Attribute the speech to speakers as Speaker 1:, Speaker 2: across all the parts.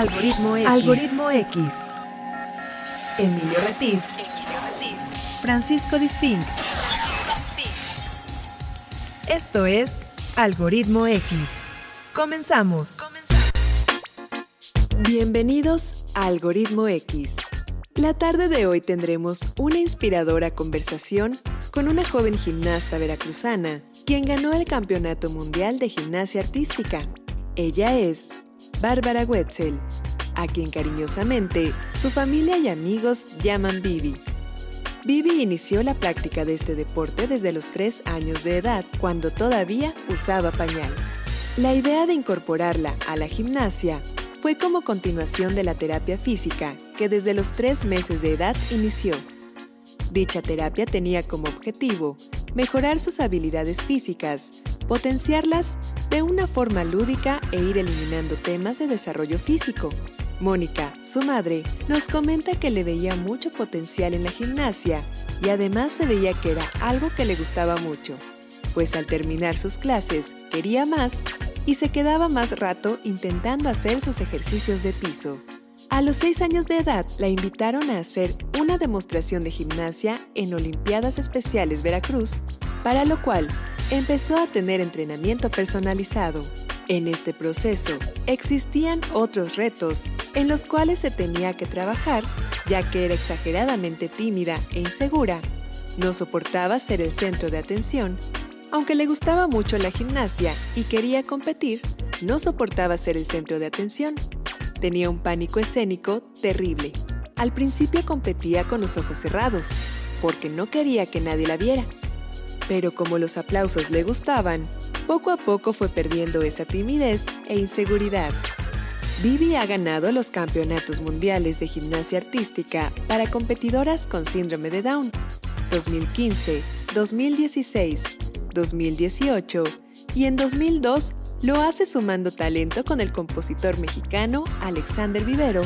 Speaker 1: Algoritmo X. Algoritmo X. Emilio Retif. Francisco Disfink. Esto es Algoritmo X. Comenzamos. Bienvenidos a Algoritmo X. La tarde de hoy tendremos una inspiradora conversación con una joven gimnasta veracruzana, quien ganó el Campeonato Mundial de Gimnasia Artística. Ella es Bárbara Wetzel, a quien cariñosamente su familia y amigos llaman Bibi. Bibi inició la práctica de este deporte desde los 3 años de edad, cuando todavía usaba pañal. La idea de incorporarla a la gimnasia fue como continuación de la terapia física que desde los 3 meses de edad inició. Dicha terapia tenía como objetivo mejorar sus habilidades físicas, potenciarlas de una forma lúdica e ir eliminando temas de desarrollo físico. Mónica, su madre, nos comenta que le veía mucho potencial en la gimnasia y además se veía que era algo que le gustaba mucho, pues al terminar sus clases quería más y se quedaba más rato intentando hacer sus ejercicios de piso. A los 6 años de edad la invitaron a hacer una demostración de gimnasia en Olimpiadas Especiales Veracruz, para lo cual empezó a tener entrenamiento personalizado. En este proceso existían otros retos en los cuales se tenía que trabajar, ya que era exageradamente tímida e insegura, no soportaba ser el centro de atención, aunque le gustaba mucho la gimnasia y quería competir, no soportaba ser el centro de atención. Tenía un pánico escénico terrible. Al principio competía con los ojos cerrados, porque no quería que nadie la viera. Pero como los aplausos le gustaban, poco a poco fue perdiendo esa timidez e inseguridad. Vivi ha ganado los campeonatos mundiales de gimnasia artística para competidoras con síndrome de Down 2015, 2016, 2018 y en 2002 lo hace sumando talento con el compositor mexicano Alexander Vivero,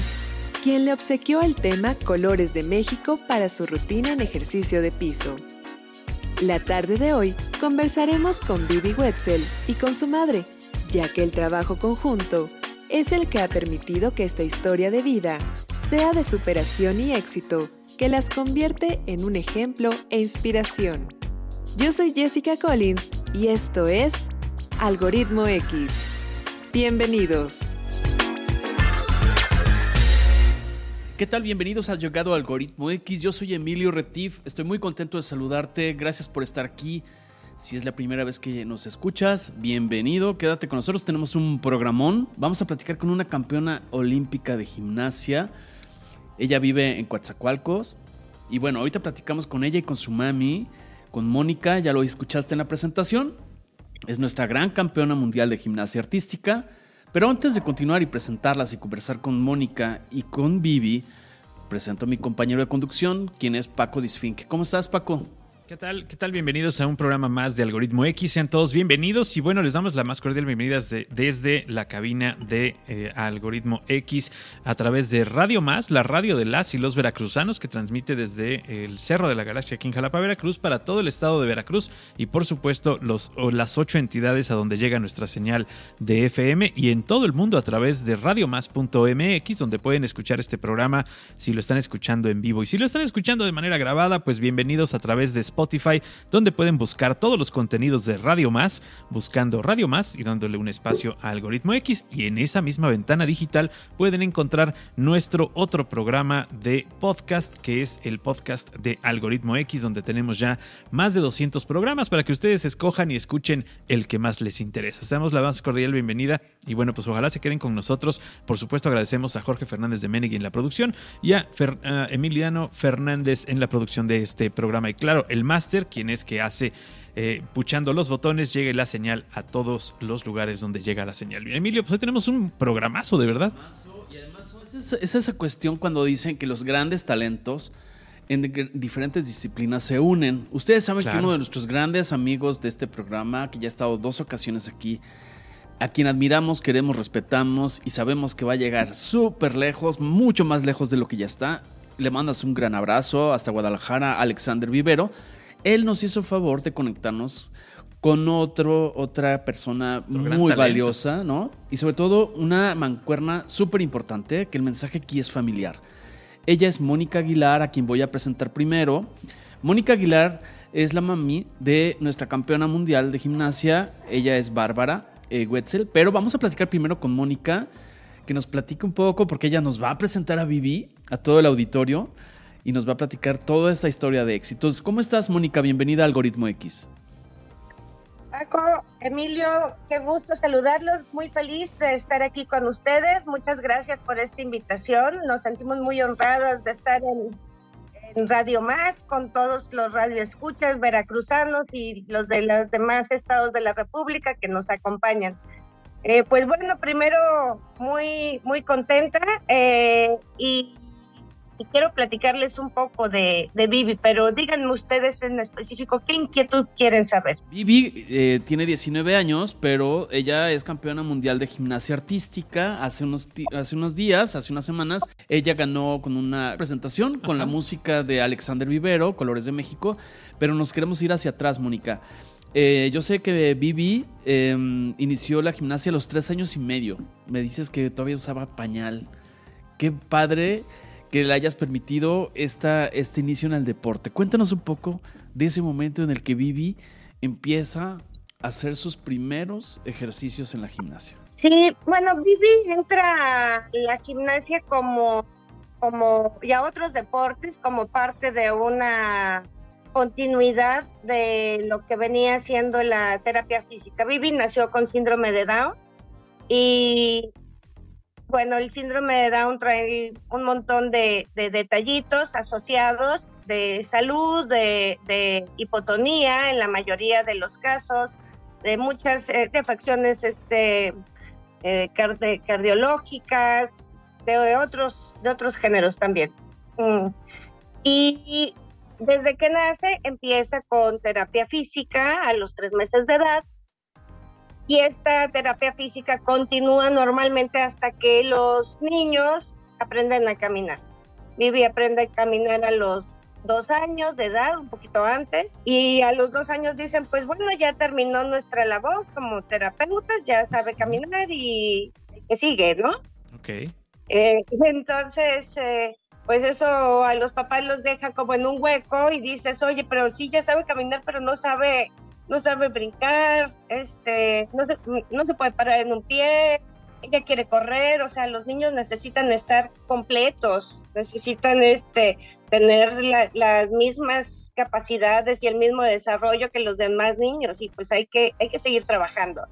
Speaker 1: quien le obsequió el tema Colores de México para su rutina en ejercicio de piso. La tarde de hoy conversaremos con Vivi Wetzel y con su madre, ya que el trabajo conjunto es el que ha permitido que esta historia de vida sea de superación y éxito que las convierte en un ejemplo e inspiración. Yo soy Jessica Collins y esto es Algoritmo X. Bienvenidos.
Speaker 2: ¿Qué tal? Bienvenidos a Llegado Algoritmo X. Yo soy Emilio Retif. Estoy muy contento de saludarte. Gracias por estar aquí. Si es la primera vez que nos escuchas, bienvenido. Quédate con nosotros. Tenemos un programón. Vamos a platicar con una campeona olímpica de gimnasia. Ella vive en Coatzacoalcos. Y bueno, ahorita platicamos con ella y con su mami, con Mónica. Ya lo escuchaste en la presentación. Es nuestra gran campeona mundial de gimnasia artística. Pero antes de continuar y presentarlas y conversar con Mónica y con Vivi, presento a mi compañero de conducción, quien es Paco Disfink. ¿Cómo estás, Paco?
Speaker 3: ¿Qué tal? ¿Qué tal? Bienvenidos a un programa más de Algoritmo X. Sean todos bienvenidos y bueno, les damos la más cordial bienvenida desde la cabina de eh, Algoritmo X a través de Radio Más, la radio de las y los veracruzanos que transmite desde el Cerro de la Galaxia aquí en Jalapa, Veracruz, para todo el estado de Veracruz y por supuesto los, las ocho entidades a donde llega nuestra señal de FM y en todo el mundo a través de radiomás.mx, donde pueden escuchar este programa si lo están escuchando en vivo y si lo están escuchando de manera grabada, pues bienvenidos a través de Spotify, donde pueden buscar todos los contenidos de Radio Más, buscando Radio Más y dándole un espacio a Algoritmo X. Y en esa misma ventana digital pueden encontrar nuestro otro programa de podcast, que es el podcast de Algoritmo X, donde tenemos ya más de 200 programas para que ustedes escojan y escuchen el que más les interesa. Damos la más cordial bienvenida y bueno, pues ojalá se queden con nosotros. Por supuesto, agradecemos a Jorge Fernández de Menegui en la producción y a, a Emiliano Fernández en la producción de este programa. Y claro, el máster, quien es que hace eh, puchando los botones, llegue la señal a todos los lugares donde llega la señal. Emilio, pues hoy tenemos un programazo, de verdad.
Speaker 2: Y además es, esa cuestión cuando dicen que los grandes talentos en diferentes disciplinas se unen. Ustedes saben que uno de nuestros grandes amigos de este programa, que ya ha estado dos ocasiones aquí, a quien admiramos, queremos, respetamos y sabemos que va a llegar súper lejos, mucho más lejos de lo que ya está. Le mandas un gran abrazo hasta Guadalajara, Alexander Vivero él nos hizo favor de conectarnos con otro, otra persona muy valiosa, ¿no? Y sobre todo una mancuerna súper importante, que el mensaje aquí es familiar. Ella es Mónica Aguilar, a quien voy a presentar primero. Mónica Aguilar es la mami de nuestra campeona mundial de gimnasia. Ella es Bárbara eh, Wetzel, pero vamos a platicar primero con Mónica, que nos platique un poco, porque ella nos va a presentar a Vivi, a todo el auditorio, y nos va a platicar toda esta historia de éxitos. ¿Cómo estás, Mónica? Bienvenida a Algoritmo X.
Speaker 4: Paco, Emilio, qué gusto saludarlos, muy feliz de estar aquí con ustedes, muchas gracias por esta invitación, nos sentimos muy honrados de estar en, Radio Más con todos los radioescuchas veracruzanos y los de los demás estados de la República que nos acompañan. Eh, pues bueno, primero muy, muy contenta eh, y y quiero platicarles un poco de, de Vivi, pero díganme ustedes en específico qué inquietud quieren saber.
Speaker 2: Vivi eh, tiene 19 años, pero ella es campeona mundial de gimnasia artística. Hace unos, hace unos días, hace unas semanas, ella ganó con una presentación con la música de Alexander Vivero, Colores de México, pero nos queremos ir hacia atrás, Mónica. Eh, yo sé que Vivi em, inició la gimnasia a los tres años y medio. Me dices que todavía usaba pañal. Qué padre que le hayas permitido esta, este inicio en el deporte. Cuéntanos un poco de ese momento en el que Vivi empieza a hacer sus primeros ejercicios en la gimnasia.
Speaker 4: Sí, bueno, Vivi entra a la gimnasia como, como y a otros deportes como parte de una continuidad de lo que venía siendo la terapia física. Vivi nació con síndrome de Down y bueno, el síndrome de Down trae un montón de, detallitos asociados de salud, de, hipotonía en la mayoría de los casos, de muchas eh, este, eh, cardiológicas, de otros, de otros géneros también. Mm. Y desde que nace empieza con terapia física a los tres meses de edad y esta terapia física continúa normalmente hasta que los niños aprenden a caminar. Vivi aprende a caminar a los dos años de edad, un poquito antes, y a los dos años dicen, pues bueno, ya terminó nuestra labor como terapeutas, ya sabe caminar y que sigue, ¿no?
Speaker 3: Ok.
Speaker 4: Eh, entonces, eh, pues eso a los papás los deja como en un hueco y dices, oye, pero sí ya sabe caminar, pero no sabe no sabe brincar, este, no se, no se puede parar en un pie, ella quiere correr, o sea, los niños necesitan estar completos, necesitan este tener las mismas capacidades y el mismo desarrollo que los demás niños y pues hay que hay que seguir trabajando.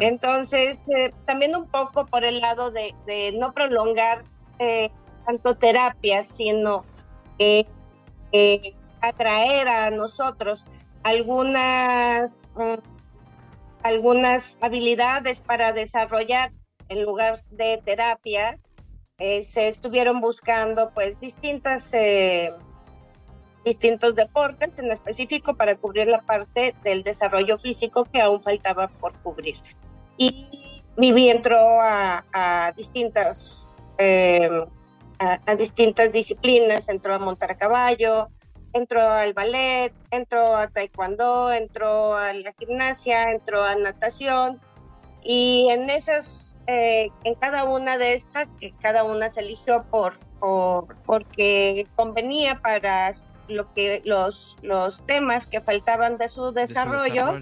Speaker 4: Entonces, eh, también un poco por el lado de, no prolongar eh, tanto terapia, sino eh, atraer a nosotros algunas, mm, algunas habilidades para desarrollar en lugar de terapias. Eh, se estuvieron buscando pues distintas eh, distintos deportes en específico para cubrir la parte del desarrollo físico que aún faltaba por cubrir. Y Vivi entró a, distintas eh, a, distintas disciplinas, entró a montar a caballo, entró al ballet, entró a taekwondo, entró a la gimnasia, entró a natación y en esas, eh, en cada una de estas, que cada una se eligió por, por porque convenía para lo que los los temas que faltaban de su desarrollo,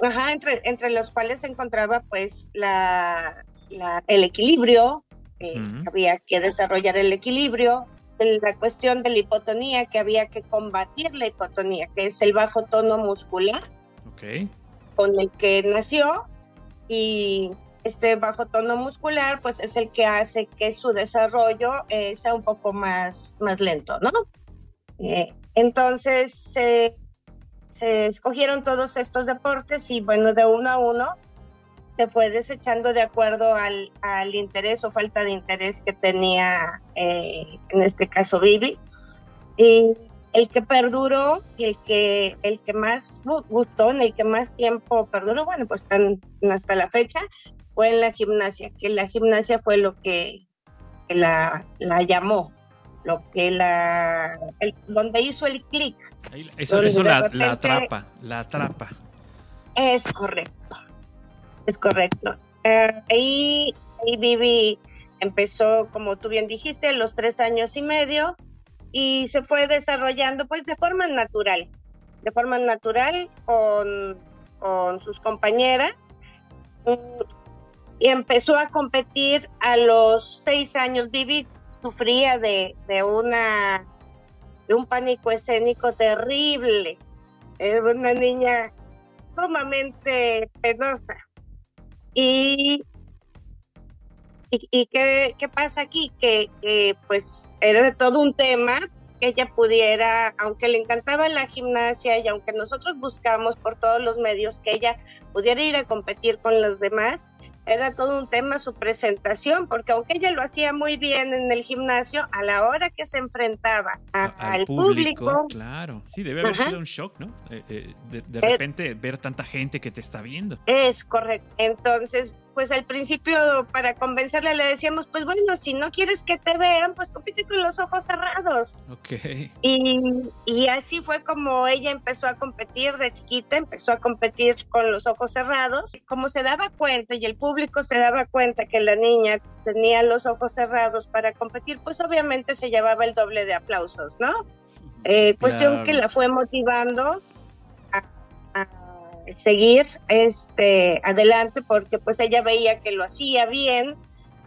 Speaker 4: Ajá. entre, entre los cuales se encontraba pues la, el equilibrio, eh, había que desarrollar el equilibrio, la cuestión de la hipotonía, que había que combatir la hipotonía, que es el bajo tono muscular con el que nació y este bajo tono muscular pues es el que hace que su desarrollo eh, sea un poco más, más lento, ¿no? Eh, entonces se escogieron todos estos deportes y bueno, de uno a uno se fue desechando de acuerdo al, al interés o falta de interés que tenía, eh, en este caso, Vivi. Y el que perduró y el que, el que más gustó, en el que más tiempo perduró, bueno, pues están hasta la fecha, fue en la gimnasia, que la gimnasia fue lo que, la, la, llamó, lo que la, donde hizo el clic.
Speaker 3: Eso, eso la, la atrapa, la atrapa.
Speaker 4: Es correcto, es correcto. Eh, ahí, ahí Vivi empezó, como tú bien dijiste, los tres años y medio y se fue desarrollando pues de forma natural, de forma natural con, con sus compañeras y empezó a competir a los seis años. Vivi sufría de, de una de un pánico escénico terrible. Era una niña sumamente penosa. Y, y, qué, qué, pasa aquí? Que, que, pues era todo un tema que ella pudiera, aunque le encantaba la gimnasia y aunque nosotros buscamos por todos los medios que ella pudiera ir a competir con los demás, era todo un tema su presentación, porque aunque ella lo hacía muy bien en el gimnasio, a la hora que se enfrentaba al, público,
Speaker 3: Claro, sí, debe haber sido un shock, ¿no? Eh, eh, de, de, repente ver tanta gente que te está viendo.
Speaker 4: Es correcto. Entonces, pues al principio para convencerle le decíamos, pues bueno, si no quieres que te vean, pues compite con los ojos cerrados.
Speaker 3: Ok.
Speaker 4: Y, y así fue como ella empezó a competir de chiquita, empezó a competir con los ojos cerrados. Como se daba cuenta y el público se daba cuenta que la niña tenía los ojos cerrados para competir, pues obviamente se llevaba el doble de aplausos, ¿no? Eh, cuestión que la fue motivando seguir este adelante porque pues ella veía que lo hacía bien,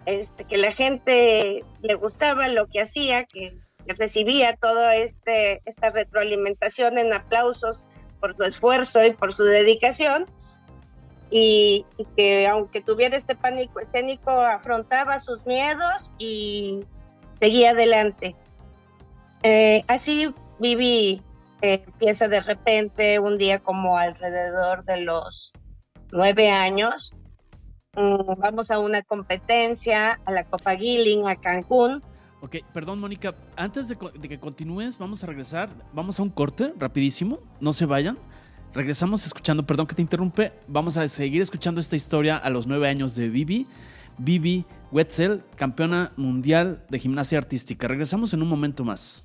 Speaker 4: este que la gente le gustaba lo que hacía, que, recibía toda este esta retroalimentación en aplausos por su esfuerzo y por su dedicación y, que aunque tuviera este pánico escénico afrontaba sus miedos y seguía adelante. Eh, así viví empieza de repente un día como alrededor de los nueve años. Mm, vamos a una competencia, a la Copa Gilling, a Cancún.
Speaker 2: Ok, perdón Mónica, antes de, que continúes, vamos a regresar, vamos a un corte rapidísimo, no se vayan. Regresamos escuchando, perdón que te interrumpe, vamos a seguir escuchando esta historia a los nueve años de Vivi. Vivi Wetzel, campeona mundial de gimnasia artística. Regresamos en un momento más.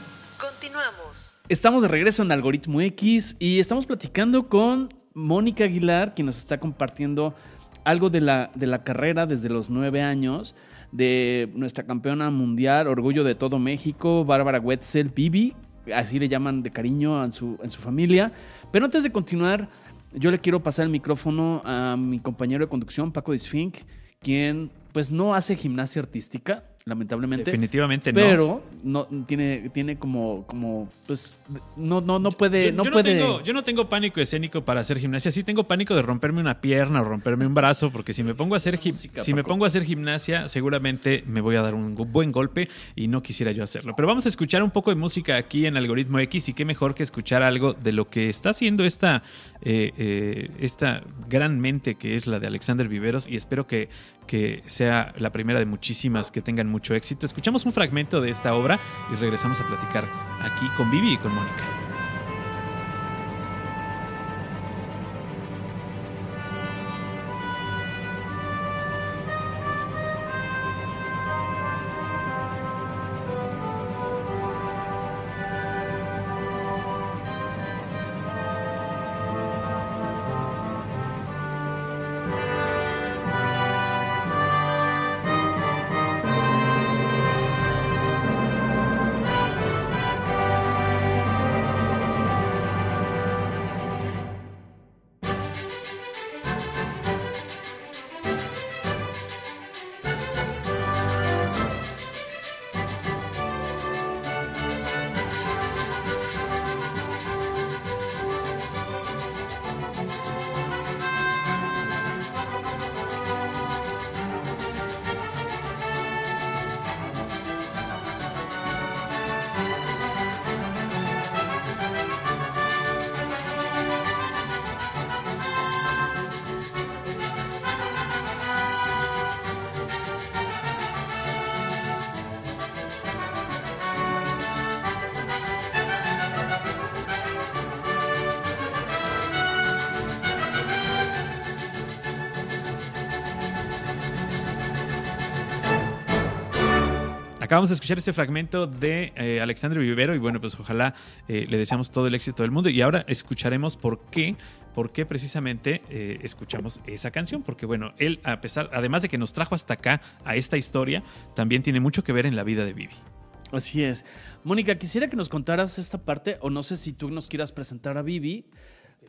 Speaker 2: Estamos de regreso en Algoritmo X y estamos platicando con Mónica Aguilar, quien nos está compartiendo algo de la, de la carrera desde los nueve años de nuestra campeona mundial, orgullo de todo México, Bárbara Wetzel, Bibi, así le llaman de cariño en su, su familia. Pero antes de continuar, yo le quiero pasar el micrófono a mi compañero de conducción, Paco Disfink, quien pues no hace gimnasia artística, lamentablemente.
Speaker 3: Definitivamente
Speaker 2: no. Pero no tiene, tiene como, como, pues, no, no, no puede, yo, no puede.
Speaker 3: tengo, yo no tengo pánico escénico para hacer gimnasia. Sí tengo pánico de romperme una pierna o romperme un brazo, porque si me pongo a hacer si me pongo a hacer gimnasia, seguramente me voy a dar un buen golpe y no quisiera yo hacerlo. Pero vamos a escuchar un poco de música aquí en Algoritmo X y qué mejor que escuchar algo de lo que está haciendo esta, eh, eh, esta gran mente que es la de Alexander Viveros y espero que que sea la primera de muchísimas que tengan mucho éxito. Escuchamos un fragmento de esta obra y regresamos a platicar aquí con Vivi y con Mónica. Acabamos de escuchar este fragmento de eh, Alexandre Vivero y bueno, pues ojalá eh, le deseamos todo el éxito del mundo y ahora escucharemos por qué por qué precisamente eh, escuchamos esa canción, porque bueno, él a pesar, además de que nos trajo hasta acá a esta historia, también tiene mucho que ver en la vida de Vivi.
Speaker 2: Así es. Mónica, quisiera que nos contaras esta parte, o no sé si tú nos quieras presentar a Vivi,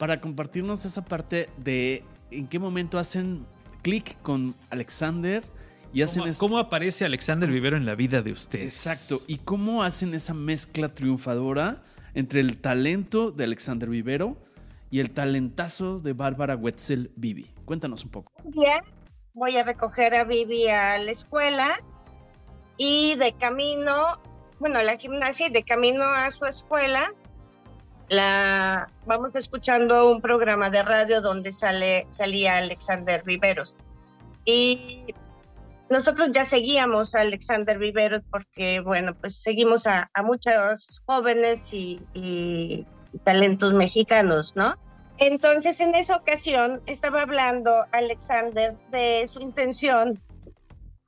Speaker 2: para compartirnos esa parte de en qué momento hacen clic con Alexander y hacen...
Speaker 3: ¿Cómo, ¿Cómo, aparece Alexander Vivero en la vida de ustedes?
Speaker 2: Exacto. ¿Y cómo hacen esa mezcla triunfadora entre el talento de Alexander Vivero y el talentazo de Bárbara Wetzel Vivi? Cuéntanos un poco.
Speaker 4: Bien, voy a recoger a Vivi a la escuela y de camino, bueno, a la gimnasia y de camino a su escuela, la vamos escuchando un programa de radio donde sale salía Alexander Viveros y nosotros ya seguíamos a Alexander Viveros porque bueno pues seguimos a, muchos jóvenes y, y, talentos mexicanos no entonces en esa ocasión estaba hablando Alexander de su intención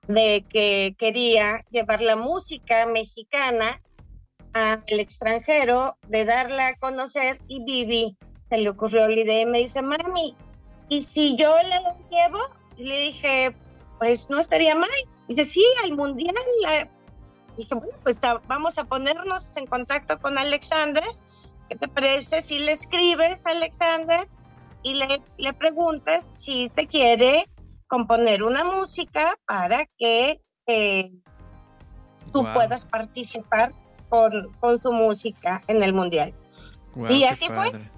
Speaker 4: de que quería llevar la música mexicana al extranjero, de darla a conocer y Vivi se le ocurrió la idea y me dice, mami, ¿y si yo la llevo? Y le dije, pues no estaría mal. Dice, sí, al mundial. La... Dije, bueno, pues vamos a ponernos en contacto con Alexander. ¿Qué te parece si le escribes a Alexander y le, le preguntas si te quiere componer una música para que eh, tú wow. puedas participar con, con su música en el mundial.
Speaker 3: Wow,
Speaker 4: y así
Speaker 3: padre.
Speaker 4: fue.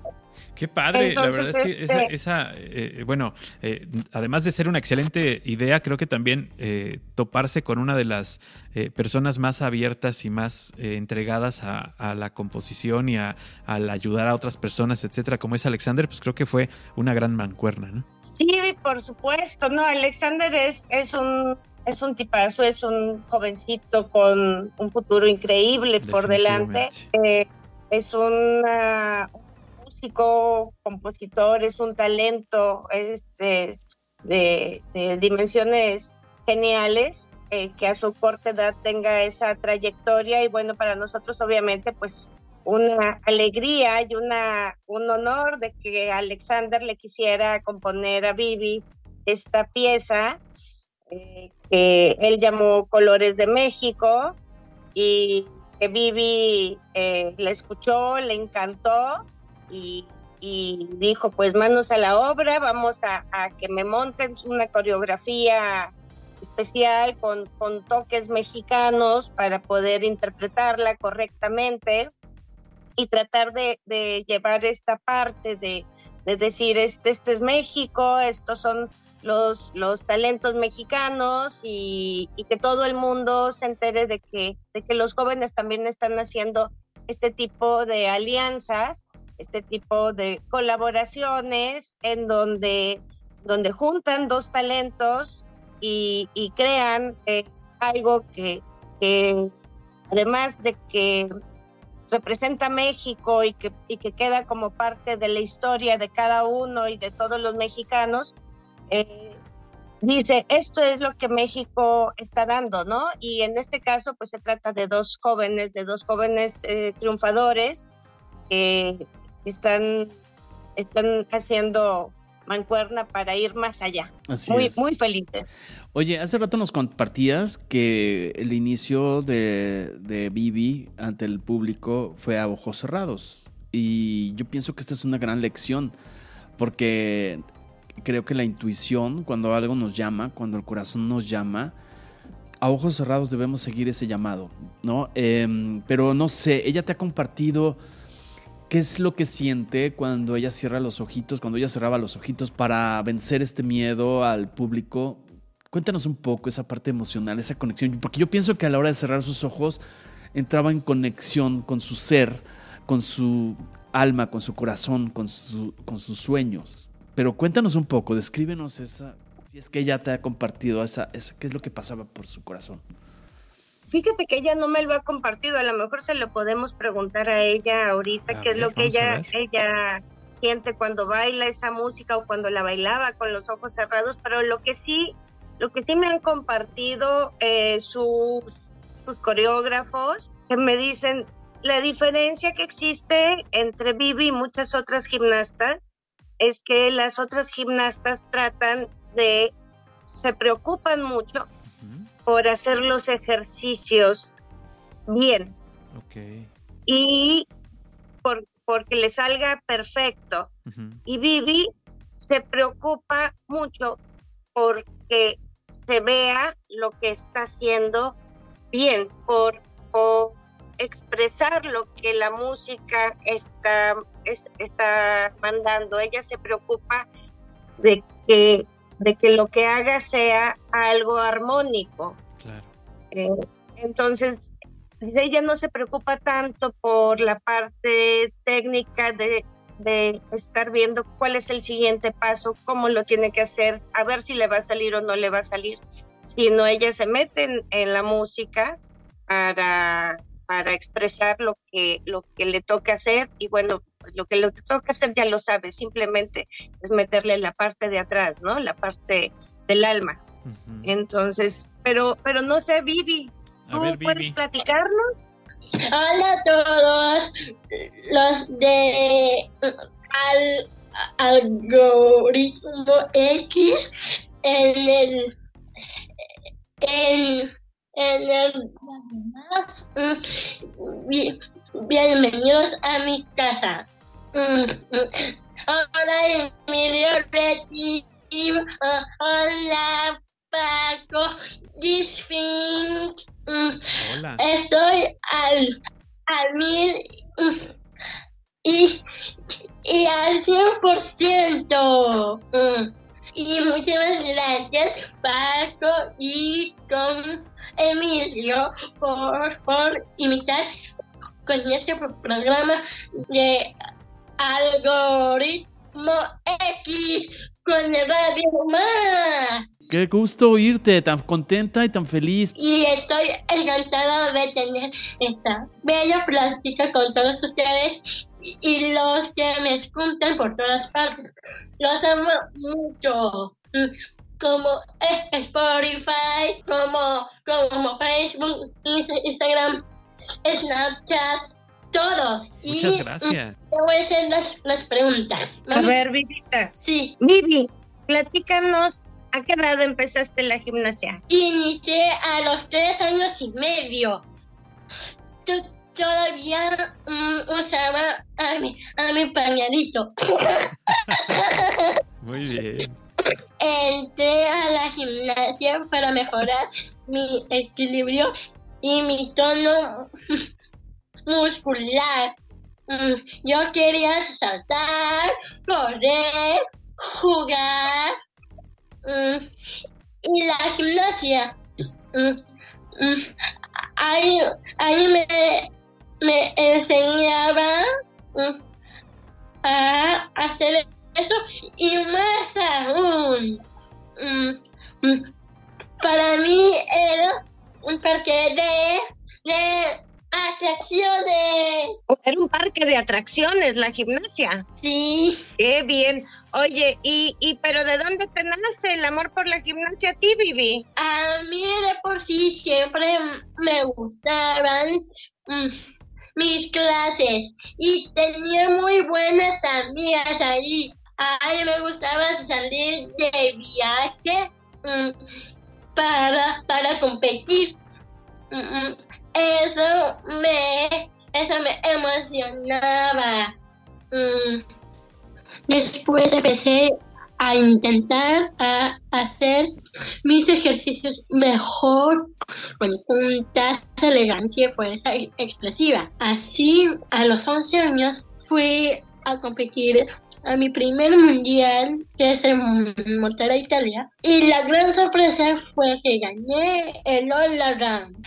Speaker 3: Qué padre,
Speaker 4: Entonces,
Speaker 3: la verdad es que esa,
Speaker 4: este-
Speaker 3: esa eh, bueno, eh, además de ser una excelente idea, creo que también eh, toparse con una de las eh, personas más abiertas y más eh, entregadas a, a, la composición y a, al ayudar a otras personas, etcétera, como es Alexander, pues creo que fue una gran mancuerna, ¿no?
Speaker 4: Sí, por supuesto, no, Alexander es, es un es un tipazo, es un jovencito con un futuro increíble por delante. Eh, es una, un músico, compositor, es un talento este, de, dimensiones geniales. Eh, que a su corta edad tenga esa trayectoria y bueno, para nosotros obviamente pues una alegría y una, un honor de que Alexander le quisiera componer a Vivi esta pieza eh, que él llamó Colores de México y que Vivi eh, la escuchó, le encantó y, dijo pues manos a la obra, vamos a, que me monten una coreografía especial con, toques mexicanos para poder interpretarla correctamente y tratar de, llevar esta parte de, de decir, este, este, es México, estos son los, los talentos mexicanos y, y, que todo el mundo se entere de que, de que los jóvenes también están haciendo este tipo de alianzas, este tipo de colaboraciones en donde, donde juntan dos talentos y, crean eh, algo que, que, además de que representa México y que, y que queda como parte de la historia de cada uno y de todos los mexicanos, eh, dice, esto es lo que México está dando, ¿no? Y en este caso, pues se trata de dos jóvenes, de dos jóvenes eh, triunfadores que están, están haciendo mancuerna para ir más allá.
Speaker 2: Así
Speaker 4: muy,
Speaker 2: es.
Speaker 4: muy felices.
Speaker 2: Oye, hace rato nos compartías que el inicio de, de Bibi ante el público fue a ojos cerrados. Y yo pienso que esta es una gran lección, porque creo que la intuición, cuando algo nos llama, cuando el corazón nos llama, a ojos cerrados debemos seguir ese llamado, ¿no? Eh, pero no sé, ella te ha compartido qué es lo que siente cuando ella cierra los ojitos, cuando ella cerraba los ojitos para vencer este miedo al público. Cuéntanos un poco esa parte emocional, esa conexión, porque yo pienso que a la hora de cerrar sus ojos entraba en conexión con su ser, con su alma, con su corazón, con, su, con sus sueños. Pero cuéntanos un poco, descríbenos esa, si es que ella te ha compartido esa, esa, qué es lo que pasaba por su corazón.
Speaker 4: Fíjate que ella no me lo ha compartido, a lo mejor se lo podemos preguntar a ella ahorita,
Speaker 3: a
Speaker 4: qué
Speaker 3: ver,
Speaker 4: es lo que ella, ella siente cuando baila esa música o cuando la bailaba con los ojos cerrados, pero lo que sí, lo que sí me han compartido eh, sus, sus coreógrafos, que me dicen la diferencia que existe entre Vivi y muchas otras gimnastas es que las otras gimnastas tratan de, se preocupan mucho por hacer los ejercicios bien. Y por, porque le salga perfecto. Y Vivi se preocupa mucho porque se vea lo que está haciendo bien, por, expresar lo que la música está, está mandando. Ella se preocupa de que, de que lo que haga sea algo armónico. Eh, entonces, ella no se preocupa tanto por la parte técnica de de estar viendo cuál es el siguiente paso, cómo lo tiene que hacer, a ver si le va a salir o no le va a salir, sino ella se mete en, la música para, para expresar lo que, lo que le toca hacer y bueno, pues lo que le toca hacer ya lo sabe, simplemente es meterle la parte de atrás, ¿no? La parte del alma. Entonces, pero, pero no sé, Vivi, ¿tú puedes platicarnos?
Speaker 5: Hola a todos los de al, algoritmo X en el en, en el bienvenidos a mi casa. Hola Emilio Hola Paco Disfink. Hola. Estoy al, al mil y, y al 100%. Y muchas gracias, Paco y con Emilio, por, por imitar con este programa de algoritmo X con el radio más.
Speaker 2: Qué gusto oírte, tan contenta y tan feliz.
Speaker 5: Y estoy encantada de tener esta bella plática con todos ustedes y los que me escuchan por todas partes. Los amo mucho. Como Spotify, como, como Facebook, Instagram, Snapchat, todos.
Speaker 3: Muchas gracias.
Speaker 5: Te voy a hacer las, preguntas.
Speaker 4: A ver, Vivita.
Speaker 5: Sí.
Speaker 4: Vivi, platícanos ¿A qué edad empezaste la gimnasia?
Speaker 5: Inicié a los tres años y medio. todavía mm, usaba a mi, a mi pañalito.
Speaker 3: Muy bien.
Speaker 5: Entré a la gimnasia para mejorar mi equilibrio y mi tono muscular. Mm, yo quería saltar, correr, jugar Mm, y la gimnasia. Mm, ahí, ahí me, me enseñaba a hacer eso y más aún. Para mí era un parque de, de atracciones.
Speaker 4: Era un parque de atracciones, la gimnasia.
Speaker 5: Sí.
Speaker 4: Qué bien. Oye, y, y pero ¿de dónde te nace el amor por la gimnasia a ti, Vivi?
Speaker 5: A mí de por sí siempre me gustaban mm, mis clases y tenía muy buenas amigas ahí. A mí me gustaba salir de viaje mm, para, para competir. Mm, eso me, eso me emocionaba. Mm. Después empecé a intentar a hacer mis ejercicios mejor con puntas, elegancia y fuerza expresiva. Así, a los 11 años fui a competir a mi primer mundial, que es en Monterrey, Italia. Y la gran sorpresa fue que gané el All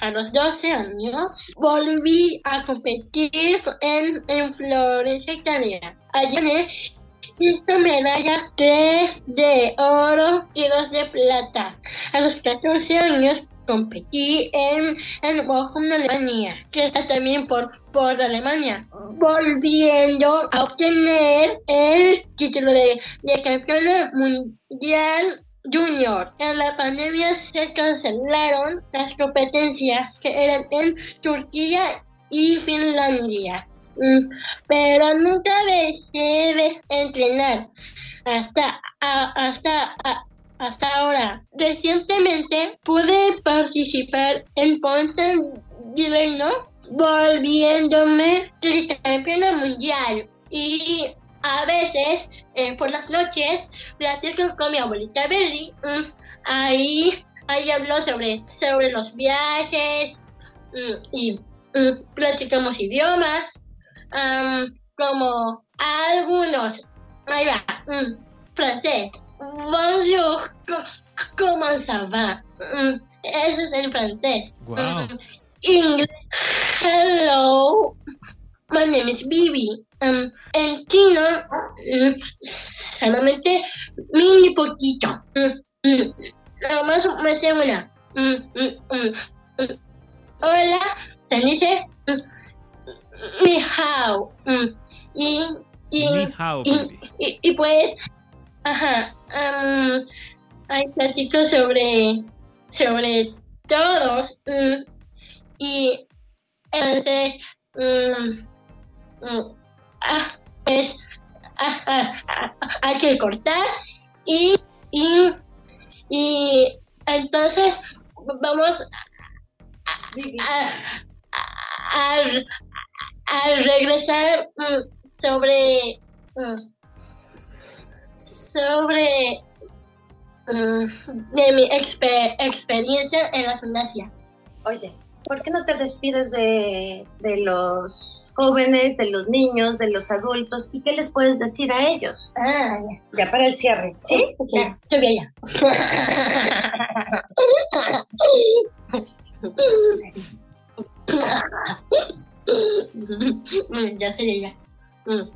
Speaker 5: A los 12 años volví a competir en, en Florencia, Italia. Allí gané cinco medallas, tres de oro y dos de plata. A los 14 años competí en, en Bochum, Alemania, que está también por, por Alemania, volviendo a obtener el título de, campeona mundial Junior. En la pandemia se cancelaron las competencias que eran en Turquía y Finlandia. Mm, pero nunca dejé de entrenar hasta, hasta, hasta ahora. Recientemente pude participar en Ponte Divino, volviéndome tricampeona mundial. Y a veces, eh, por las noches, platico con mi abuelita Berry. Mm, ahí, ahí hablo sobre, sobre los viajes mm, y platicamos idiomas como algunos, ahí va, mm, francés, bonjour, comment ça va? Mm, eso es en francés.
Speaker 3: Wow.
Speaker 5: Inglés, hello, my name is Bibi. en chino, solamente mini poquito. Nada más me sé una. Hola, se dice mi hao. Y, y, y, y, pues, ajá, um, hay pláticos sobre, sobre todos. Y entonces, um, ah, pues, ah, ah, hay que cortar y, y, y entonces vamos a, a, regresar mm, sobre mm, sobre mm, de mi experiencia en la fundación.
Speaker 4: Oye, ¿por qué no te despides de, de los jóvenes, de los niños, de los adultos y qué les puedes decir a ellos?
Speaker 5: Ah,
Speaker 4: ya. Ya para el cierre, ¿sí?
Speaker 5: Ya, estoy bien Mm, ya sé ya. Mm.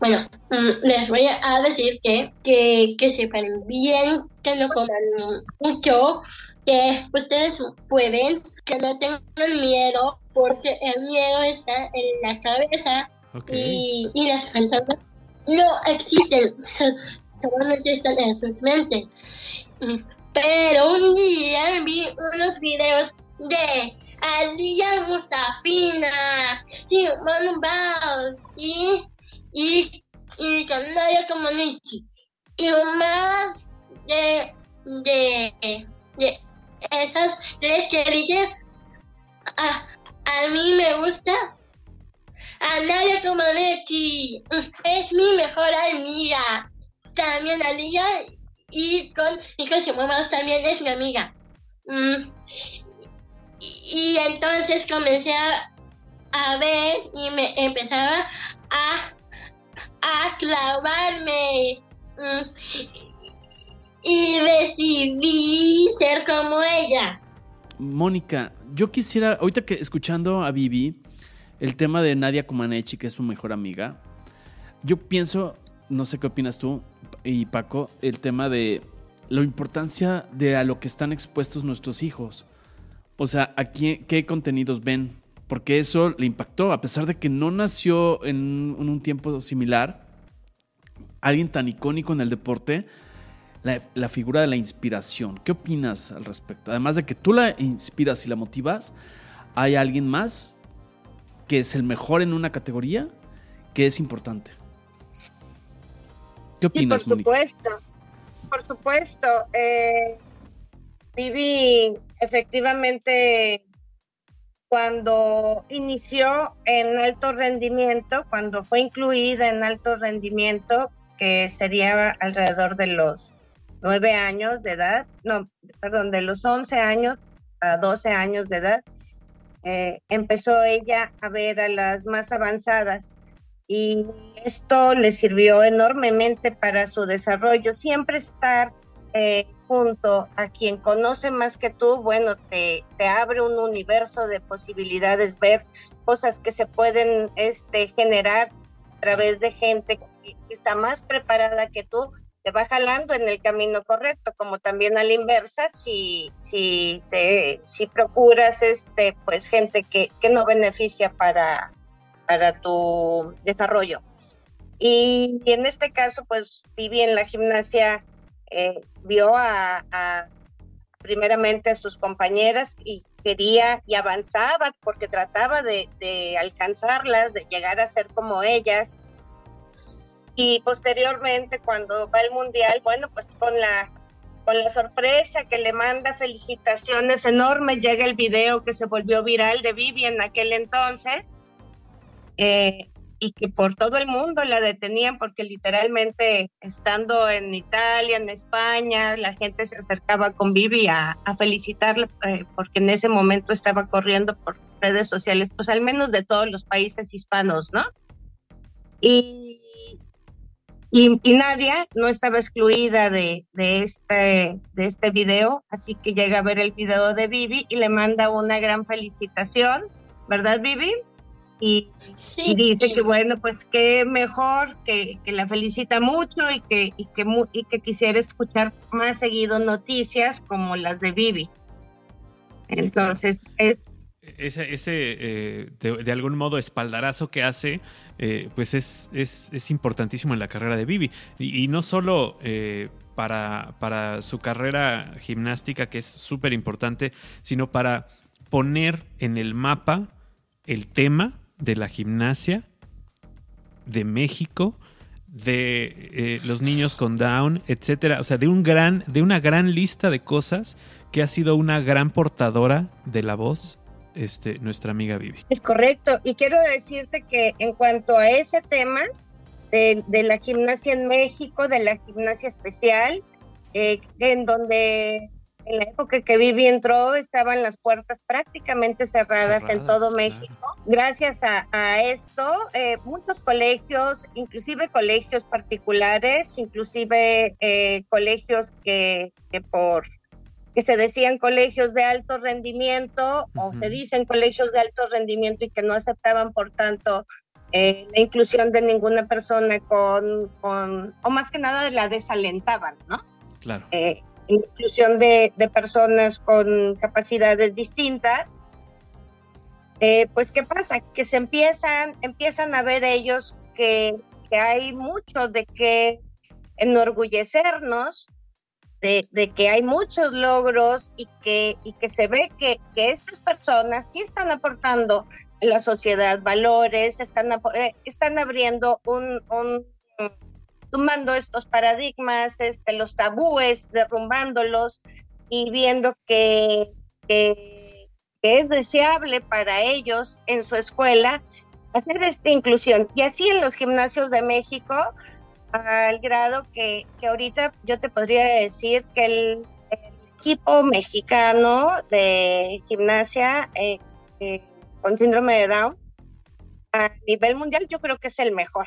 Speaker 5: bueno, mm, les voy a decir que, que, que sepan bien, que no coman mucho, que ustedes pueden, que no tengan miedo, porque el miedo está en la cabeza y, y, las personas no existen, solamente están en sus mentes. Pero un día vi unos videos de Aliyah Mustafina, Simon Baus y, y, y Canaya Comaneci. Y más de, de, de esas tres dije, a, a mí me gusta a Nadia Comaneci. Es mi mejor amiga. También Aliyah y con, y con Simón también es mi amiga. Mm, y entonces comencé a, ver y me empezaba a, a clavarme. Y decidí ser como ella.
Speaker 2: Mónica, yo quisiera, ahorita que escuchando a Vivi, el tema de Nadia Comaneci, que es su mejor amiga, yo pienso, no sé qué opinas tú y Paco, el tema de la importancia de a lo que están expuestos nuestros hijos. O sea, ¿a qué, contenidos ven? Porque eso le impactó, a pesar de que no nació en, un tiempo similar, alguien tan icónico en el deporte, la, figura de la inspiración. ¿Qué opinas al respecto? Además de que tú la inspiras y la motivas, ¿hay alguien más que es el mejor en una categoría que es importante? ¿Qué opinas,
Speaker 4: por supuesto, por supuesto. Eh, Vivi efectivamente cuando inició en alto rendimiento, cuando fue incluida en alto rendimiento, que sería alrededor de los nueve años de edad, no, perdón, de los once años a doce años de edad, eh, empezó ella a ver a las más avanzadas y esto le sirvió enormemente para su desarrollo, siempre estar eh, junto a quien conoce más que tú, bueno, te, te abre un universo de posibilidades, ver cosas que se pueden este, generar a través de gente que está más preparada que tú, te va jalando en el camino correcto, como también a la inversa, si, si, te, si procuras este, pues, gente que, que no beneficia para, para tu desarrollo. Y, en este caso, pues viví en la gimnasia eh, vio a, a, primeramente a sus compañeras y quería y avanzaba porque trataba de, de alcanzarlas, de llegar a ser como ellas. Y posteriormente, cuando va al mundial, bueno, pues con la con la sorpresa que le manda felicitaciones enormes, llega el video que se volvió viral de Vivi en aquel entonces, eh, y que por todo el mundo la detenían porque literalmente estando en Italia, en España, la gente se acercaba con Vivi a, a felicitarle eh, porque en ese momento estaba corriendo por redes sociales, pues al menos de todos los países hispanos, ¿no? Y, y, y Nadia no estaba excluida de, de, este, de este video, así que llega a ver el video de Vivi y le manda una gran felicitación, ¿verdad, Vivi? Y,
Speaker 5: Sí,
Speaker 4: y dice
Speaker 5: sí.
Speaker 4: que bueno, pues que mejor, que, que la felicita mucho y que, y, que, y que quisiera escuchar más seguido noticias como las de Vivi. Entonces, es
Speaker 3: ese, eh, de, algún modo espaldarazo que hace, eh, pues es, es, es importantísimo en la carrera de Vivi. Y, no solo eh, para, para su carrera gimnástica, que es súper importante, sino para poner en el mapa el tema de la gimnasia de México, de los niños con Down, etcétera. O sea, de un gran, de una gran lista de cosas que ha sido una gran portadora de la voz, este, nuestra amiga Vivi.
Speaker 4: Es correcto. Y quiero decirte que en cuanto a ese tema de, de la gimnasia en México, de la gimnasia especial, eh, en donde en la época que Vivi entró estaban las puertas prácticamente cerradas, en todo
Speaker 3: claro.
Speaker 4: México. Gracias a, a esto, eh, muchos colegios, inclusive colegios particulares, inclusive eh, colegios que, que por que se decían colegios de alto rendimiento o se dicen colegios de alto rendimiento y que no aceptaban, por tanto, eh, la inclusión de ninguna persona con, con, o más que nada la desalentaban, ¿no?
Speaker 3: Claro.
Speaker 4: Eh, inclusión de, de personas con capacidades distintas. Eh, pues, ¿qué pasa? Que se empiezan, empiezan a ver ellos que, que hay mucho de qué enorgullecernos, de, que hay muchos logros y que, y que se ve que, que estas personas sí están aportando en la sociedad valores, están, eh, están abriendo un, un estos paradigmas, este, los tabúes, derrumbándolos y viendo que, que es deseable para ellos en su escuela hacer esta inclusión. Y así en los gimnasios de México, al grado que, que ahorita yo te podría decir que el, el equipo mexicano de gimnasia eh, eh, con síndrome de Down a nivel mundial yo creo que es el mejor.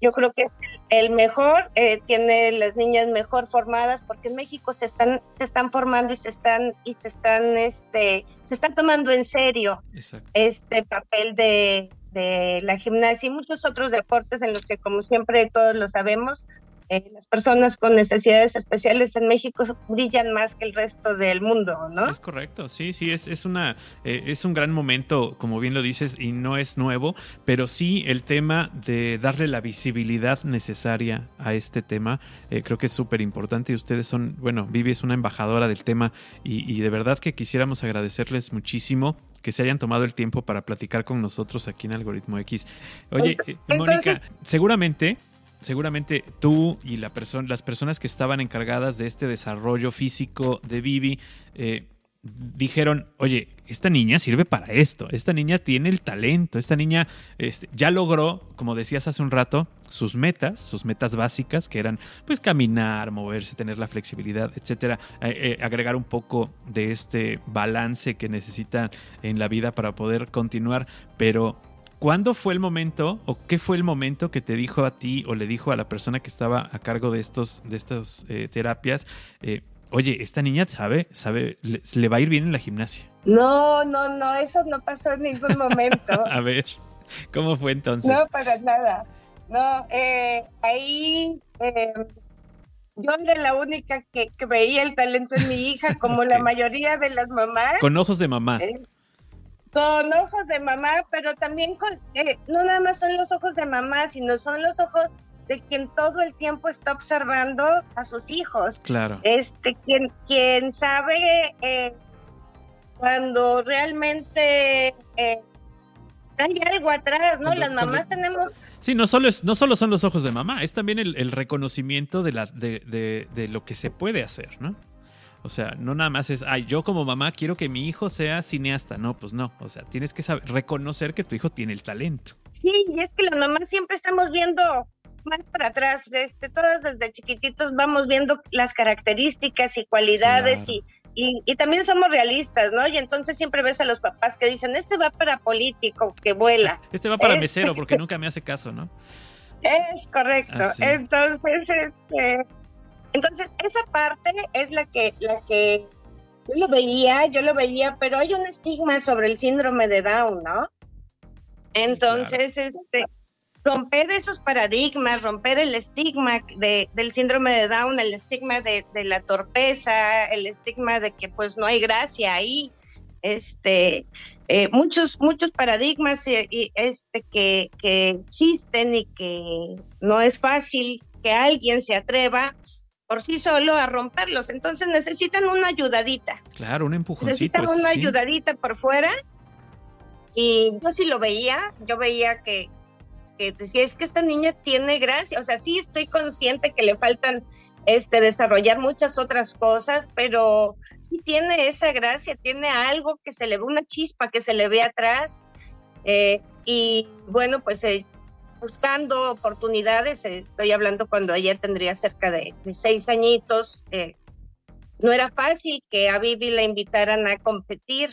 Speaker 4: Yo creo que es el mejor, eh, tiene las niñas mejor formadas porque en México se están se están formando y se están y se están este se están tomando en serio
Speaker 3: Exacto.
Speaker 4: este papel de, de la gimnasia y muchos otros deportes en los que, como siempre todos lo sabemos, eh, las personas con necesidades especiales en México brillan más que el resto del mundo, ¿no?
Speaker 3: Es correcto, sí, sí, es, es, una, eh, es un gran momento, como bien lo dices, y no es nuevo, pero sí el tema de darle la visibilidad necesaria a este tema, eh, creo que es súper importante y ustedes son, bueno, Vivi es una embajadora del tema y, y de verdad que quisiéramos agradecerles muchísimo que se hayan tomado el tiempo para platicar con nosotros aquí en Algoritmo X. Oye, eh, Mónica, seguramente seguramente tú y la persona, las personas que estaban encargadas de este desarrollo físico de Vivi eh, dijeron, oye, esta niña sirve para esto, esta niña tiene el talento, esta niña este, ya logró, como decías hace un rato, sus metas, sus metas básicas, que eran pues caminar, moverse, tener la flexibilidad, etcétera, eh, eh, agregar un poco de este balance que necesitan en la vida para poder continuar, pero ¿Cuándo fue el momento o qué fue el momento que te dijo a ti o le dijo a la persona que estaba a cargo de de estas eh, terapias, oye, esta niña sabe, sabe, le, le, va a ir bien en la gimnasia?
Speaker 4: No, no, no, eso no pasó en ningún momento.
Speaker 3: a ver, ¿cómo fue entonces?
Speaker 4: No, para nada. No, eh, ahí eh, yo era la única que, que, veía el talento en mi hija, como okay. la mayoría de las mamás.
Speaker 3: Con ojos de mamá.
Speaker 4: Eh, con ojos de mamá, pero también con, eh, no nada más son los ojos de mamá, sino son los ojos de quien todo el tiempo está observando a sus hijos.
Speaker 3: Claro.
Speaker 4: Este, quien, quien sabe eh, cuando realmente eh, hay algo atrás, ¿no?
Speaker 3: Cuando-
Speaker 4: Las mamás
Speaker 3: cuando-
Speaker 4: tenemos
Speaker 3: Sí, no solo, es, no solo son los ojos de mamá, es también el, el reconocimiento de, la, de, de- de lo que se puede hacer, ¿no? O sea, no nada más es, ay, yo como mamá quiero que mi hijo sea cineasta. No, pues no. O sea, tienes que saber, reconocer que tu hijo tiene el talento.
Speaker 4: Sí, y es que las mamás siempre estamos viendo más para atrás, este, todos desde chiquititos vamos viendo las características y cualidades
Speaker 3: Claro.
Speaker 4: y, y, y también somos realistas, ¿no? Y entonces siempre ves a los papás que dicen, este va para político, que vuela.
Speaker 3: Este va para
Speaker 4: Es-
Speaker 3: mesero porque nunca me hace caso, ¿no?
Speaker 4: Es correcto. Entonces, este, entonces esa parte es la que, la que yo lo veía, yo lo veía, pero hay un estigma sobre el síndrome de Down, ¿no? Entonces, este, romper esos paradigmas, romper el estigma de, del síndrome de Down, el estigma de, de la torpeza, el estigma de que pues no hay gracia ahí, este, eh, muchos, muchos paradigmas y, este, que, que existen y que no es fácil que alguien se atreva por sí solo a romperlos. Entonces necesitan una ayudadita.
Speaker 3: Claro, un empujoncito.
Speaker 4: Necesitan una
Speaker 3: sí.
Speaker 4: ayudadita por fuera. Y yo sí lo veía, yo veía que, que decía, es que esta niña tiene gracia. O sea, sí estoy consciente que le faltan este desarrollar muchas otras cosas, pero sí tiene esa gracia, tiene algo que se le ve, una chispa que se le ve atrás. Eh, y bueno, pues eh, buscando oportunidades, estoy hablando cuando ella tendría cerca de, de seis añitos, eh, no era fácil que a Vivi la invitaran a competir,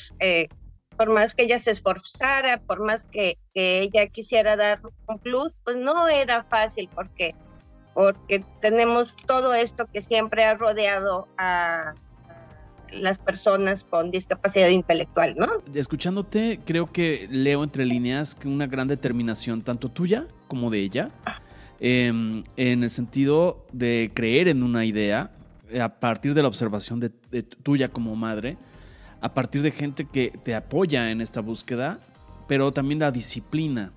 Speaker 4: por más que ella se esforzara, por más que, ella quisiera dar un plus, pues no era fácil porque, porque tenemos todo esto que siempre ha rodeado a las personas con discapacidad intelectual, ¿no?
Speaker 2: Escuchándote, creo que leo entre líneas que una gran determinación, tanto tuya como de ella, eh, en el sentido de creer en una idea, a partir de la observación de, de tuya como madre, a partir de gente que te apoya en esta búsqueda, pero también la disciplina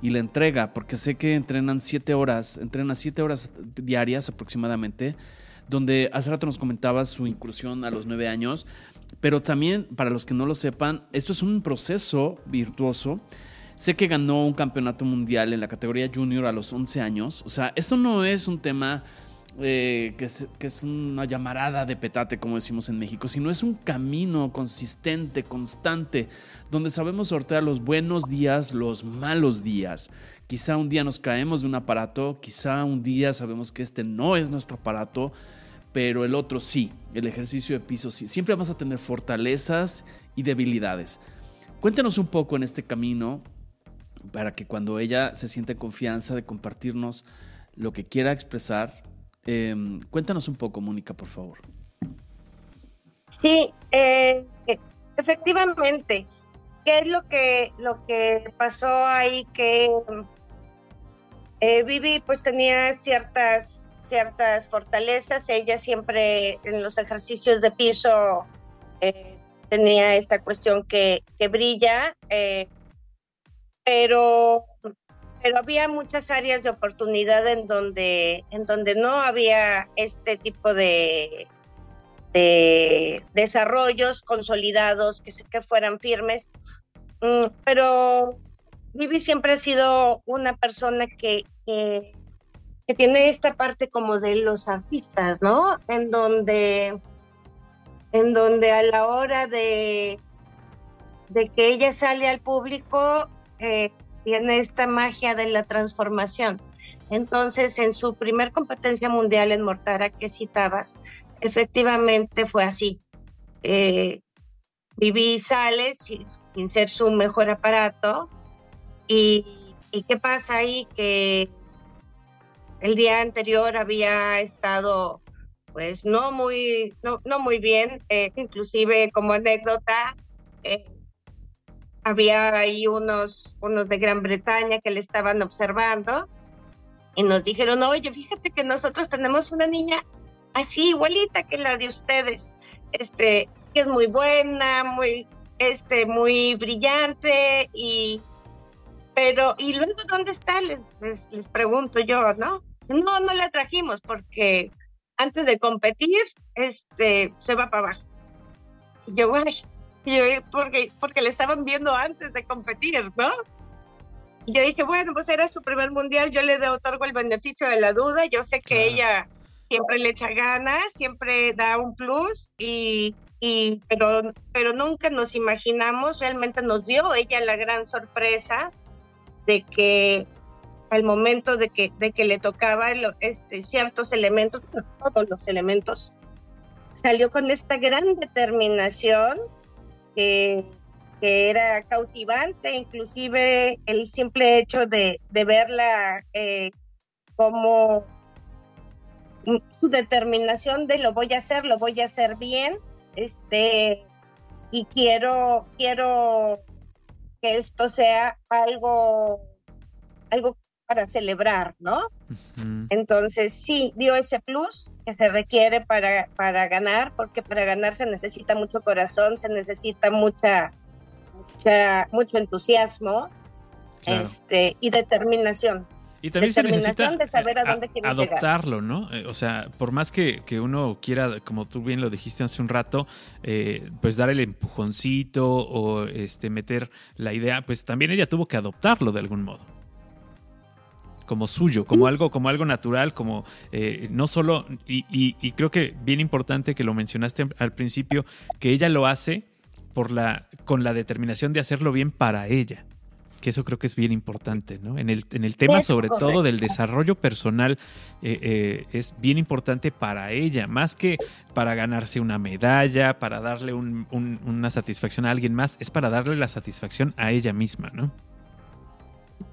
Speaker 2: y la entrega, porque sé que entrenan siete horas, entrenan siete horas diarias aproximadamente, donde hace rato nos comentabas su incursión a los nueve años, pero también, para los que no lo sepan, esto es un proceso virtuoso. Sé que ganó un campeonato mundial en la categoría junior a los 11 años. O sea, esto no es un tema eh, que, es, una llamarada de petate, como decimos en México, sino es un camino consistente, constante, donde sabemos sortear los buenos días, los malos días. Quizá un día nos caemos de un aparato, quizá un día sabemos que este no es nuestro aparato, pero el otro sí, el ejercicio de piso sí. Siempre vamos a tener fortalezas y debilidades. Cuéntanos un poco en este camino para que cuando ella se siente confianza de compartirnos lo que quiera expresar, eh, cuéntanos un poco, Mónica, por favor.
Speaker 4: Sí, eh, efectivamente. ¿Qué es lo que, lo que pasó ahí? Que eh, Vivi pues tenía ciertas, ciertas fortalezas. Ella siempre en los ejercicios de piso eh, tenía esta cuestión que, que brilla, eh, pero pero había muchas áreas de oportunidad en donde, en donde no había este tipo de, de desarrollos consolidados que, que fueran firmes. Mm, pero Vivi siempre ha sido una persona que, que, que, tiene esta parte como de los artistas, ¿no? En donde, en donde a la hora de, de que ella sale al público, eh, tiene esta magia de la transformación. Entonces, en su primer competencia mundial en Mortara que citabas, efectivamente fue así. Eh, Viví y sale sin, ser su mejor aparato. Y, y, qué pasa ahí? Que el día anterior había estado, pues, no muy, no, no muy bien, eh, inclusive como anécdota, eh, había ahí unos, unos de Gran Bretaña que le estaban observando y nos dijeron, oye, fíjate que nosotros tenemos una niña así igualita que la de ustedes, este, que es muy buena, muy, este, muy brillante y pero, ¿y luego dónde está? Les, les, pregunto yo, ¿no? No, no la trajimos porque antes de competir, este, se va para abajo. Y yo, bueno, yo, porque, porque le estaban viendo antes de competir, ¿no? Y yo dije, bueno, pues era su primer mundial, yo le otorgo el beneficio de la duda, yo sé que ella siempre le echa ganas, siempre da un plus, y, y, pero, pero nunca nos imaginamos, realmente nos dio ella la gran sorpresa de que al momento de que, de que le tocaba este, ciertos elementos, todos los elementos, salió con esta gran determinación que que era cautivante, inclusive el simple hecho de, verla eh, como su determinación de lo voy a hacer, lo voy a hacer bien, este, y quiero, quiero que esto sea algo, algo para celebrar, ¿no? Entonces sí, dio ese plus que se requiere para, para ganar, porque para ganar se necesita mucho corazón, se necesita mucha mucho entusiasmo este, y determinación.
Speaker 3: Y también se necesita de saber a dónde adoptarlo, ¿no? Eh, o sea, por más que, que, uno quiera, como tú bien lo dijiste hace un rato, eh, pues dar el empujoncito o este meter la idea, pues también ella tuvo que adoptarlo de algún modo. Como suyo, como algo, como algo natural, como eh, no solo, y, y creo que bien importante que lo mencionaste al principio, que ella lo hace por la, con la determinación de hacerlo bien para ella. Que eso creo que es bien importante, ¿no? En el, en el tema, sobre todo, del desarrollo personal, eh, eh, es bien importante para ella, más que para ganarse una medalla, para darle una satisfacción a alguien más, es para darle la satisfacción a ella misma, ¿no?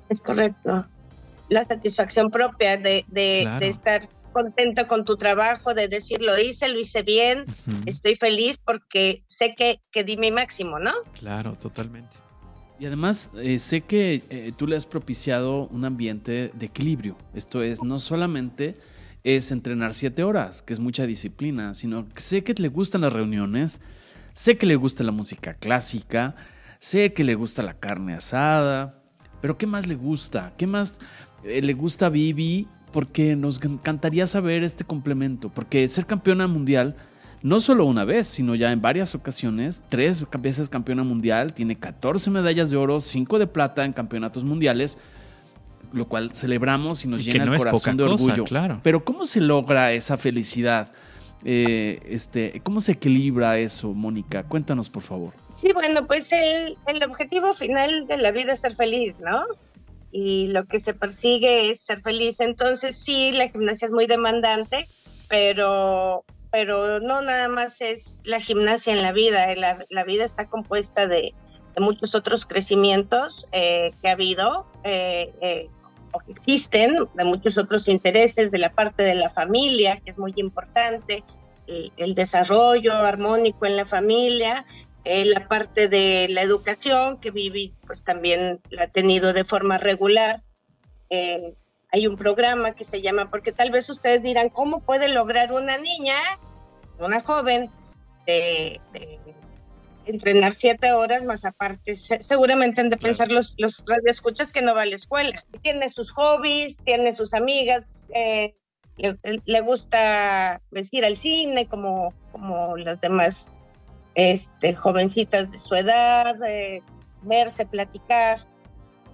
Speaker 4: Es correcto. La satisfacción propia de, de estar contento con tu trabajo, de decir lo hice, lo hice bien, estoy feliz porque sé que, que di mi máximo, ¿no?
Speaker 3: Claro, totalmente.
Speaker 2: Y además eh, sé que eh, tú le has propiciado un ambiente de equilibrio. Esto es, no solamente es entrenar siete horas, que es mucha disciplina, sino que sé que le gustan las reuniones, sé que le gusta la música clásica, sé que le gusta la carne asada, pero ¿qué más le gusta? ¿Qué más eh, le gusta a Vivi porque nos encantaría saber este complemento, porque ser campeona mundial, no solo una vez, sino ya en varias ocasiones, tres veces campeona mundial, tiene 14 medallas de oro, 5 de plata en campeonatos mundiales, lo cual celebramos y nos llena el corazón de orgullo.
Speaker 3: claro.
Speaker 2: Pero ¿cómo se logra esa felicidad? Eh, este, ¿Cómo se equilibra eso, Mónica? Cuéntanos, por favor.
Speaker 4: Sí, bueno, pues el, el objetivo final de la vida es ser feliz, ¿no? Y lo que se persigue es ser feliz. Entonces sí, la gimnasia es muy demandante, pero, pero no nada más es la gimnasia en la vida, la, la vida está compuesta de, de muchos otros crecimientos eh, que ha habido eh, eh, o que existen, de muchos otros intereses, de la parte de la familia, que es muy importante, el, el desarrollo armónico en la familia, eh, la parte de la educación, que Vivi pues también la ha tenido de forma regular. Eh, hay un programa que se llama, porque tal vez ustedes dirán, ¿cómo puede lograr una niña, una joven, de, entrenar siete horas más aparte? seguramente han de pensar los, los radioescuchas que no va a la escuela. Tiene sus hobbies, tiene sus amigas, eh, le, gusta pues, ir al cine como, como las demás este, jovencitas de su edad, verse, platicar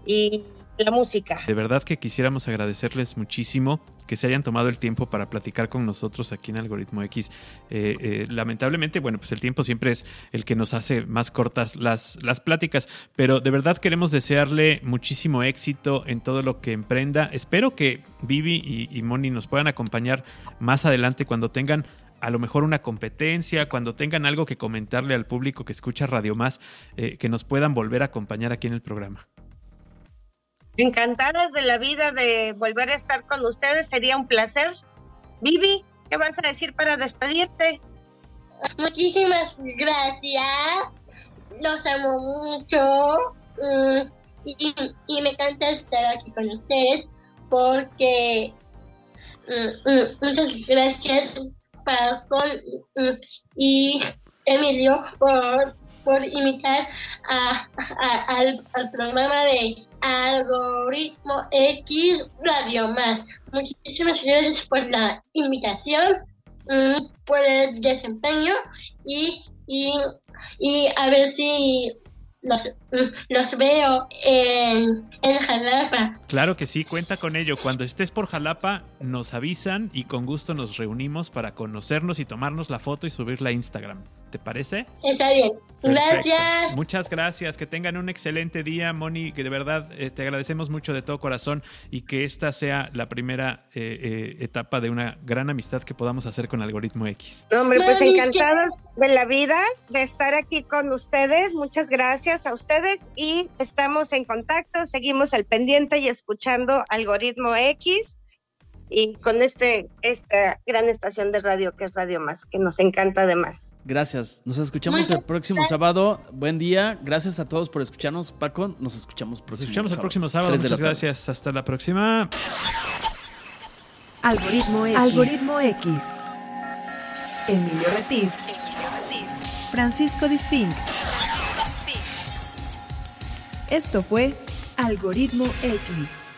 Speaker 4: y la música.
Speaker 3: De verdad que quisiéramos agradecerles muchísimo que se hayan tomado el tiempo para platicar con nosotros aquí en Algoritmo X. Eh, eh, lamentablemente, bueno, pues el tiempo siempre es el que nos hace más cortas las, las pláticas, pero de verdad queremos desearle muchísimo éxito en todo lo que emprenda. Espero que Vivi y, y Moni nos puedan acompañar más adelante cuando tengan a lo mejor una competencia, cuando tengan algo que comentarle al público que escucha Radio Más, eh, que nos puedan volver a acompañar aquí en el programa.
Speaker 4: Encantadas de la vida de volver a estar con ustedes, sería un placer. Vivi, ¿qué vas a decir para despedirte?
Speaker 5: Muchísimas gracias, los amo mucho mm, y, me encanta estar aquí con ustedes porque mm, mm, muchas gracias con y Emilio por por invitar a, al, al, programa de Algoritmo X Radio Más. Muchísimas gracias por la invitación, mm, por el desempeño y, y, y a ver si los, los veo en, en, Jalapa.
Speaker 3: Claro que sí, cuenta con ello. Cuando estés por Jalapa, nos avisan y con gusto nos reunimos para conocernos y tomarnos la foto y subirla a Instagram. ¿Te parece?
Speaker 5: Está bien. Gracias.
Speaker 3: Muchas gracias. Que tengan un excelente día, Moni. Que de verdad eh, te agradecemos mucho de todo corazón y que esta sea la primera eh, eh, etapa de una gran amistad que podamos hacer con Algoritmo X.
Speaker 4: hombre, pues encantados de la vida de estar aquí con ustedes. Muchas gracias a ustedes y estamos en contacto. Seguimos al pendiente y escuchando Algoritmo X y con este esta gran estación de radio que es Radio Más, que nos encanta además.
Speaker 2: Gracias. Nos escuchamos el próximo sábado. Buen día. Gracias a todos por escucharnos, Paco. Nos escuchamos próximo
Speaker 3: Nos escuchamos el próximo sábado. Muchas gracias. Hasta la próxima.
Speaker 1: Algoritmo X. Algoritmo X. Emilio Retif. Francisco Disfink. Esto fue Algoritmo X. Algoritmo X.